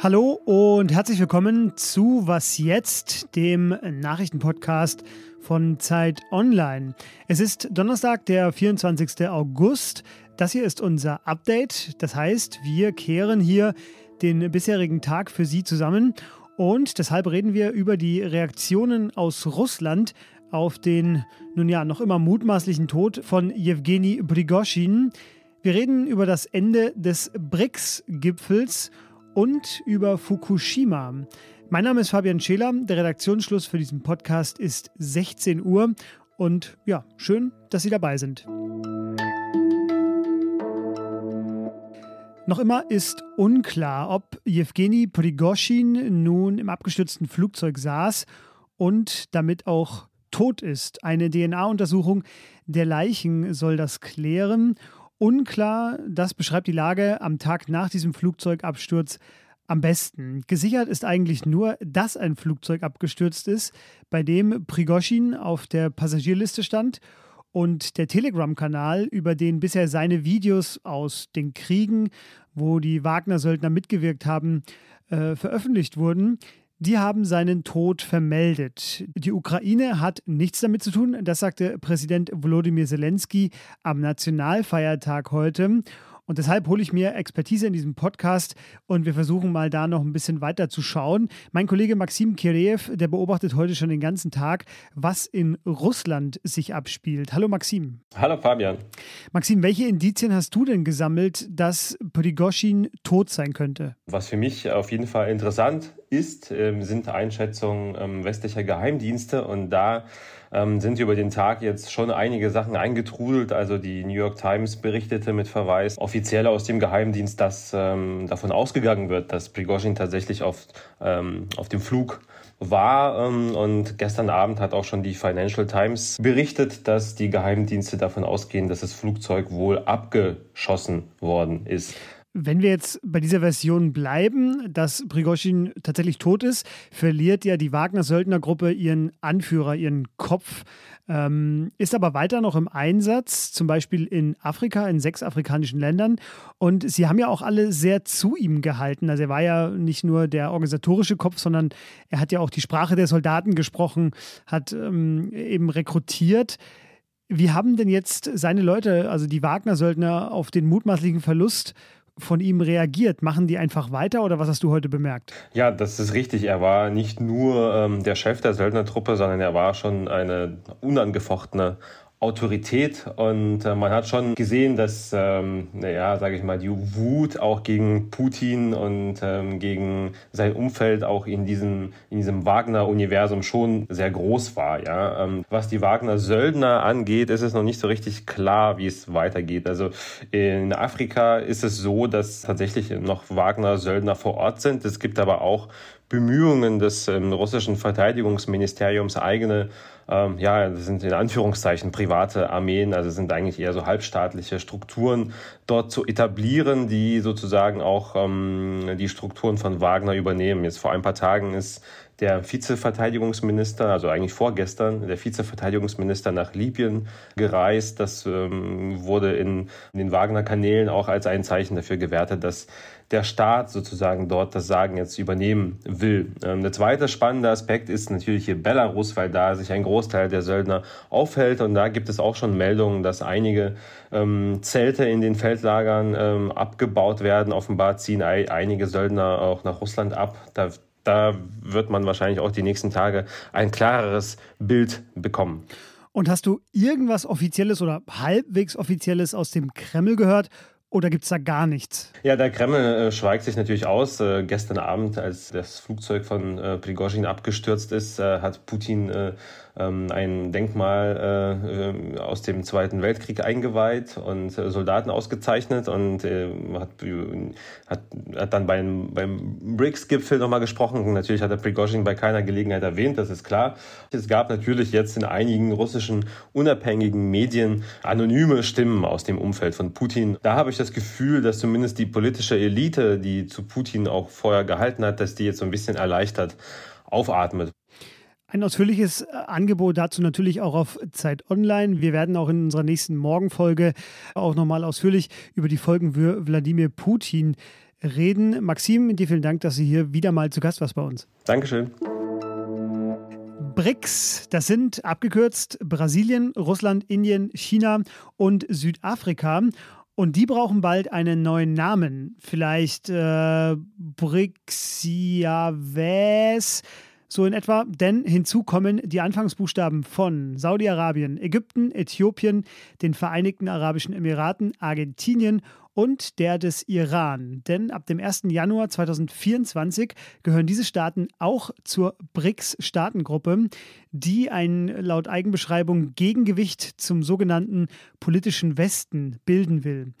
Hallo und herzlich willkommen zu Was jetzt, dem Nachrichtenpodcast von Zeit Online. Es ist Donnerstag, der 24. August. Das hier ist unser Update. Das heißt, wir kehren hier den bisherigen Tag für Sie zusammen und deshalb reden wir über die Reaktionen aus Russland auf den nun ja noch immer mutmaßlichen Tod von Jewgeni Prigoschin. Wir reden über das Ende des BRICS-Gipfels über Fukushima. Mein Name ist Fabian Scheler. Der Redaktionsschluss für diesen Podcast ist 16 Uhr. Und ja, schön, dass Sie dabei sind. Noch immer ist unklar, ob Jewgeni Prigoschin nun im abgestürzten Flugzeug saß und damit auch tot ist. Eine DNA-Untersuchung der Leichen soll das klären. Unklar, das beschreibt die Lage am Tag nach diesem Flugzeugabsturz am besten. Gesichert ist eigentlich nur, dass ein Flugzeug abgestürzt ist, bei dem Prigoschin auf der Passagierliste stand und der Telegram-Kanal, über den bisher seine Videos aus den Kriegen, wo die Wagner-Söldner mitgewirkt haben, äh, veröffentlicht wurden, die haben seinen Tod vermeldet. Die Ukraine hat nichts damit zu tun, das sagte Präsident Volodymyr Zelensky am Nationalfeiertag heute. Und deshalb hole ich mir Expertise in diesem Podcast und wir versuchen mal da noch ein bisschen weiter zu schauen. Mein Kollege Maxim Kireev, der beobachtet heute schon den ganzen Tag, was in Russland sich abspielt. Hallo Maxim. Hallo Fabian. Maxim, welche Indizien hast du denn gesammelt, dass Prigoschin tot sein könnte? Was für mich auf jeden Fall interessant ist, ähm, sind Einschätzungen ähm, westlicher Geheimdienste und da ähm, sind über den Tag jetzt schon einige Sachen eingetrudelt. Also die New York Times berichtete mit Verweis offiziell aus dem Geheimdienst, dass ähm, davon ausgegangen wird, dass Prigozhin tatsächlich auf, ähm, auf dem Flug war. Ähm, und gestern Abend hat auch schon die Financial Times berichtet, dass die Geheimdienste davon ausgehen, dass das Flugzeug wohl abgeschossen worden ist. Wenn wir jetzt bei dieser Version bleiben, dass Prigozhin tatsächlich tot ist, verliert ja die Wagner-Söldnergruppe ihren Anführer, ihren Kopf, ähm, ist aber weiter noch im Einsatz, zum Beispiel in Afrika, in sechs afrikanischen Ländern. Und sie haben ja auch alle sehr zu ihm gehalten. Also er war ja nicht nur der organisatorische Kopf, sondern er hat ja auch die Sprache der Soldaten gesprochen, hat ähm, eben rekrutiert. Wie haben denn jetzt seine Leute, also die Wagner-Söldner, auf den mutmaßlichen Verlust von ihm reagiert? Machen die einfach weiter oder was hast du heute bemerkt? Ja, das ist richtig. Er war nicht nur ähm, der Chef der Söldnertruppe, sondern er war schon eine unangefochtene Autorität und äh, man hat schon gesehen, dass, ähm, naja, sage ich mal, die Wut auch gegen Putin und ähm, gegen sein Umfeld auch in diesem, in diesem Wagner-Universum schon sehr groß war. Ja? Ähm, was die Wagner-Söldner angeht, ist es noch nicht so richtig klar, wie es weitergeht. Also in Afrika ist es so, dass tatsächlich noch Wagner-Söldner vor Ort sind. Es gibt aber auch Bemühungen des ähm, russischen Verteidigungsministeriums eigene ähm, ja, das sind in Anführungszeichen private Armeen, also sind eigentlich eher so halbstaatliche Strukturen dort zu etablieren, die sozusagen auch ähm, die Strukturen von Wagner übernehmen. Jetzt vor ein paar Tagen ist der Vizeverteidigungsminister, also eigentlich vorgestern, der Vizeverteidigungsminister nach Libyen gereist. Das ähm, wurde in, in den Wagner-Kanälen auch als ein Zeichen dafür gewertet, dass der Staat sozusagen dort das Sagen jetzt übernehmen will. Ähm, der zweite spannende Aspekt ist natürlich hier Belarus, weil da sich ein Großteil der Söldner aufhält und da gibt es auch schon Meldungen, dass einige ähm, Zelte in den Feldlagern ähm, abgebaut werden. Offenbar ziehen einige Söldner auch nach Russland ab. Da, da wird man wahrscheinlich auch die nächsten Tage ein klareres Bild bekommen. Und hast du irgendwas Offizielles oder halbwegs Offizielles aus dem Kreml gehört? Oder gibt es da gar nichts? Ja, der Kreml äh, schweigt sich natürlich aus. Äh, gestern Abend, als das Flugzeug von äh, Prigozhin abgestürzt ist, äh, hat Putin äh, ähm, ein Denkmal äh, aus dem Zweiten Weltkrieg eingeweiht und Soldaten ausgezeichnet und hat, hat, hat dann beim, beim BRICS-Gipfel nochmal gesprochen. Natürlich hat er Prigozhin bei keiner Gelegenheit erwähnt, das ist klar. Es gab natürlich jetzt in einigen russischen unabhängigen Medien anonyme Stimmen aus dem Umfeld von Putin. Da habe ich das Gefühl, dass zumindest die politische Elite, die zu Putin auch vorher gehalten hat, dass die jetzt so ein bisschen erleichtert aufatmet. Ein ausführliches äh, Angebot dazu natürlich auch auf Zeit Online. Wir werden auch in unserer nächsten Morgenfolge auch nochmal ausführlich über die Folgen für Wladimir Putin reden. Maxim, dir vielen Dank, dass du hier wieder mal zu Gast warst bei uns. Dankeschön. BRICS, das sind abgekürzt Brasilien, Russland, Indien, China und Südafrika. Und die brauchen bald einen neuen Namen. Vielleicht äh, Brixiaves, so in etwa. Denn hinzu kommen die Anfangsbuchstaben von Saudi-Arabien, Ägypten, Äthiopien, den Vereinigten Arabischen Emiraten, Argentinien und der des Iran. Denn ab dem 1. Januar 2024 gehören diese Staaten auch zur BRICS-Staatengruppe, die ein laut Eigenbeschreibung Gegengewicht zum sogenannten politischen Westen bilden will.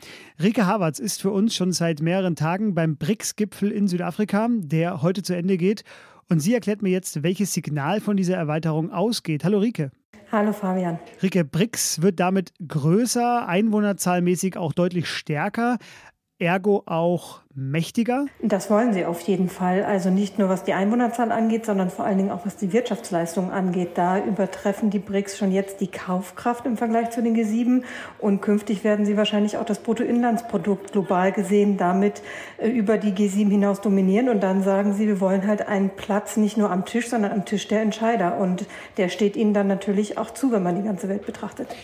Rike Havertz ist für uns schon seit mehreren Tagen beim BRICS-Gipfel in Südafrika, der heute zu Ende geht. Und sie erklärt mir jetzt, welches Signal von dieser Erweiterung ausgeht. Hallo Rike. Hallo Fabian. Rike, BRICS wird damit größer, einwohnerzahlmäßig auch deutlich stärker ergo auch mächtiger? Das wollen sie auf jeden Fall. Also nicht nur was die Einwohnerzahl angeht, sondern vor allen Dingen auch was die Wirtschaftsleistung angeht. Da übertreffen die BRICS schon jetzt die Kaufkraft im Vergleich zu den G7 und künftig werden sie wahrscheinlich auch das Bruttoinlandsprodukt global gesehen damit äh, über die G7 hinaus dominieren. Und dann sagen sie, wir wollen halt einen Platz nicht nur am Tisch, sondern am Tisch der Entscheider. Und der steht ihnen dann natürlich auch zu, wenn man die ganze Welt betrachtet.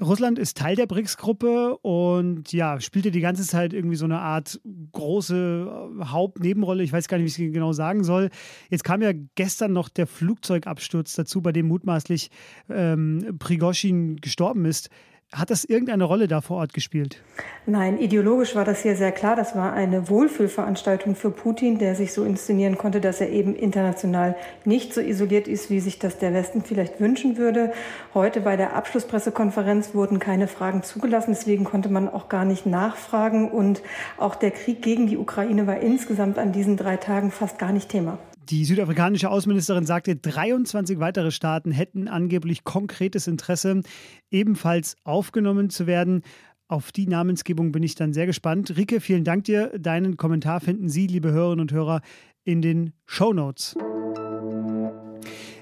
Russland ist Teil der BRICS-Gruppe und ja, spielte die ganze Zeit irgendwie so eine Art große äh, Hauptnebenrolle. Ich weiß gar nicht, wie ich es genau sagen soll. Jetzt kam ja gestern noch der Flugzeugabsturz dazu, bei dem mutmaßlich ähm, Prigoshin gestorben ist. Hat das irgendeine Rolle da vor Ort gespielt? Nein, ideologisch war das hier sehr klar. Das war eine Wohlfühlveranstaltung für Putin, der sich so inszenieren konnte, dass er eben international nicht so isoliert ist, wie sich das der Westen vielleicht wünschen würde. Heute bei der Abschlusspressekonferenz wurden keine Fragen zugelassen, deswegen konnte man auch gar nicht nachfragen. Und auch der Krieg gegen die Ukraine war insgesamt an diesen drei Tagen fast gar nicht Thema. Die südafrikanische Außenministerin sagte, 23 weitere Staaten hätten angeblich konkretes Interesse, ebenfalls aufgenommen zu werden. Auf die Namensgebung bin ich dann sehr gespannt. Rike, vielen Dank dir. Deinen Kommentar finden Sie, liebe Hörerinnen und Hörer, in den Show Notes.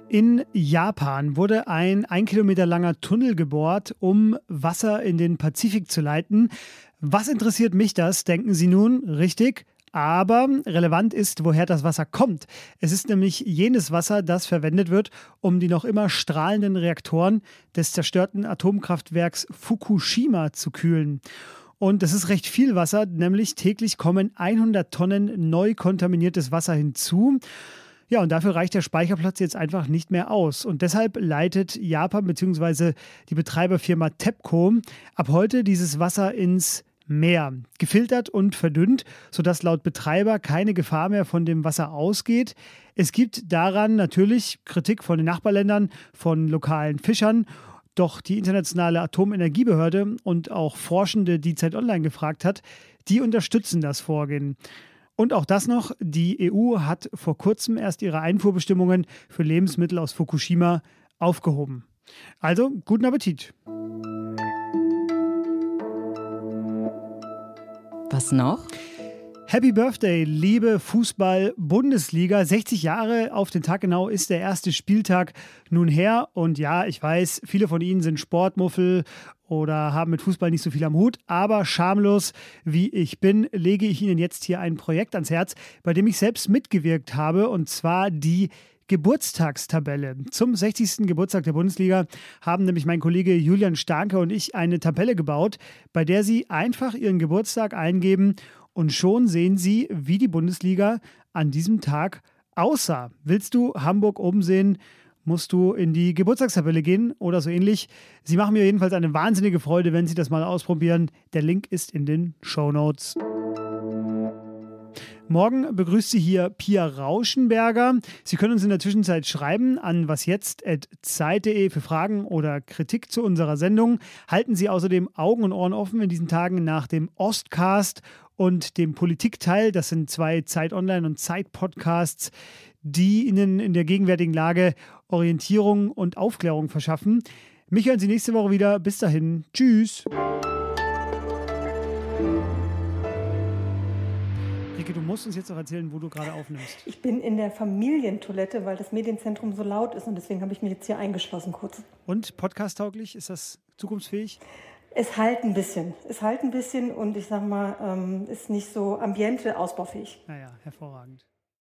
In Japan wurde ein ein Kilometer langer Tunnel gebohrt, um Wasser in den Pazifik zu leiten. Was interessiert mich das, denken Sie nun? Richtig, aber relevant ist, woher das Wasser kommt. Es ist nämlich jenes Wasser, das verwendet wird, um die noch immer strahlenden Reaktoren des zerstörten Atomkraftwerks Fukushima zu kühlen. Und das ist recht viel Wasser, nämlich täglich kommen 100 Tonnen neu kontaminiertes Wasser hinzu. Ja, und dafür reicht der Speicherplatz jetzt einfach nicht mehr aus. Und deshalb leitet Japan bzw. die Betreiberfirma TEPCO ab heute dieses Wasser ins mehr. Gefiltert und verdünnt, sodass laut Betreiber keine Gefahr mehr von dem Wasser ausgeht. Es gibt daran natürlich Kritik von den Nachbarländern, von lokalen Fischern. Doch die Internationale Atomenergiebehörde und auch Forschende, die Zeit Online gefragt hat, die unterstützen das Vorgehen. Und auch das noch, die EU hat vor kurzem erst ihre Einfuhrbestimmungen für Lebensmittel aus Fukushima aufgehoben. Also, guten Appetit! Was noch? Happy Birthday, liebe Fußball-Bundesliga. 60 Jahre auf den Tag genau ist der erste Spieltag nun her. Und ja, ich weiß, viele von Ihnen sind Sportmuffel oder haben mit Fußball nicht so viel am Hut. Aber schamlos wie ich bin, lege ich Ihnen jetzt hier ein Projekt ans Herz, bei dem ich selbst mitgewirkt habe. Und zwar die Geburtstagstabelle. Zum 60. Geburtstag der Bundesliga haben nämlich mein Kollege Julian Starke und ich eine Tabelle gebaut, bei der Sie einfach Ihren Geburtstag eingeben und schon sehen Sie, wie die Bundesliga an diesem Tag aussah. Willst du Hamburg oben sehen? musst du in die Geburtstagstabelle gehen oder so ähnlich. Sie machen mir jedenfalls eine wahnsinnige Freude, wenn Sie das mal ausprobieren. Der Link ist in den Show Notes. Morgen begrüßt Sie hier Pia Rauschenberger. Sie können uns in der Zwischenzeit schreiben an wasjetzt.zeit.de für Fragen oder Kritik zu unserer Sendung. Halten Sie außerdem Augen und Ohren offen in diesen Tagen nach dem Ostcast und dem Politikteil. Das sind zwei Zeit Online und Zeit Podcasts, die Ihnen in der gegenwärtigen Lage Orientierung und Aufklärung verschaffen. Mich hören Sie nächste Woche wieder. Bis dahin. Tschüss. Ulrike, du musst uns jetzt auch erzählen, wo du gerade aufnimmst. Ich bin in der Familientoilette, weil das Medienzentrum so laut ist und deswegen habe ich mich jetzt hier eingeschlossen kurz. Und podcast-tauglich? Ist das zukunftsfähig? Es halt ein bisschen. Es halt ein bisschen und ich sag mal, ähm, ist nicht so ambiente ausbaufähig. Naja, hervorragend.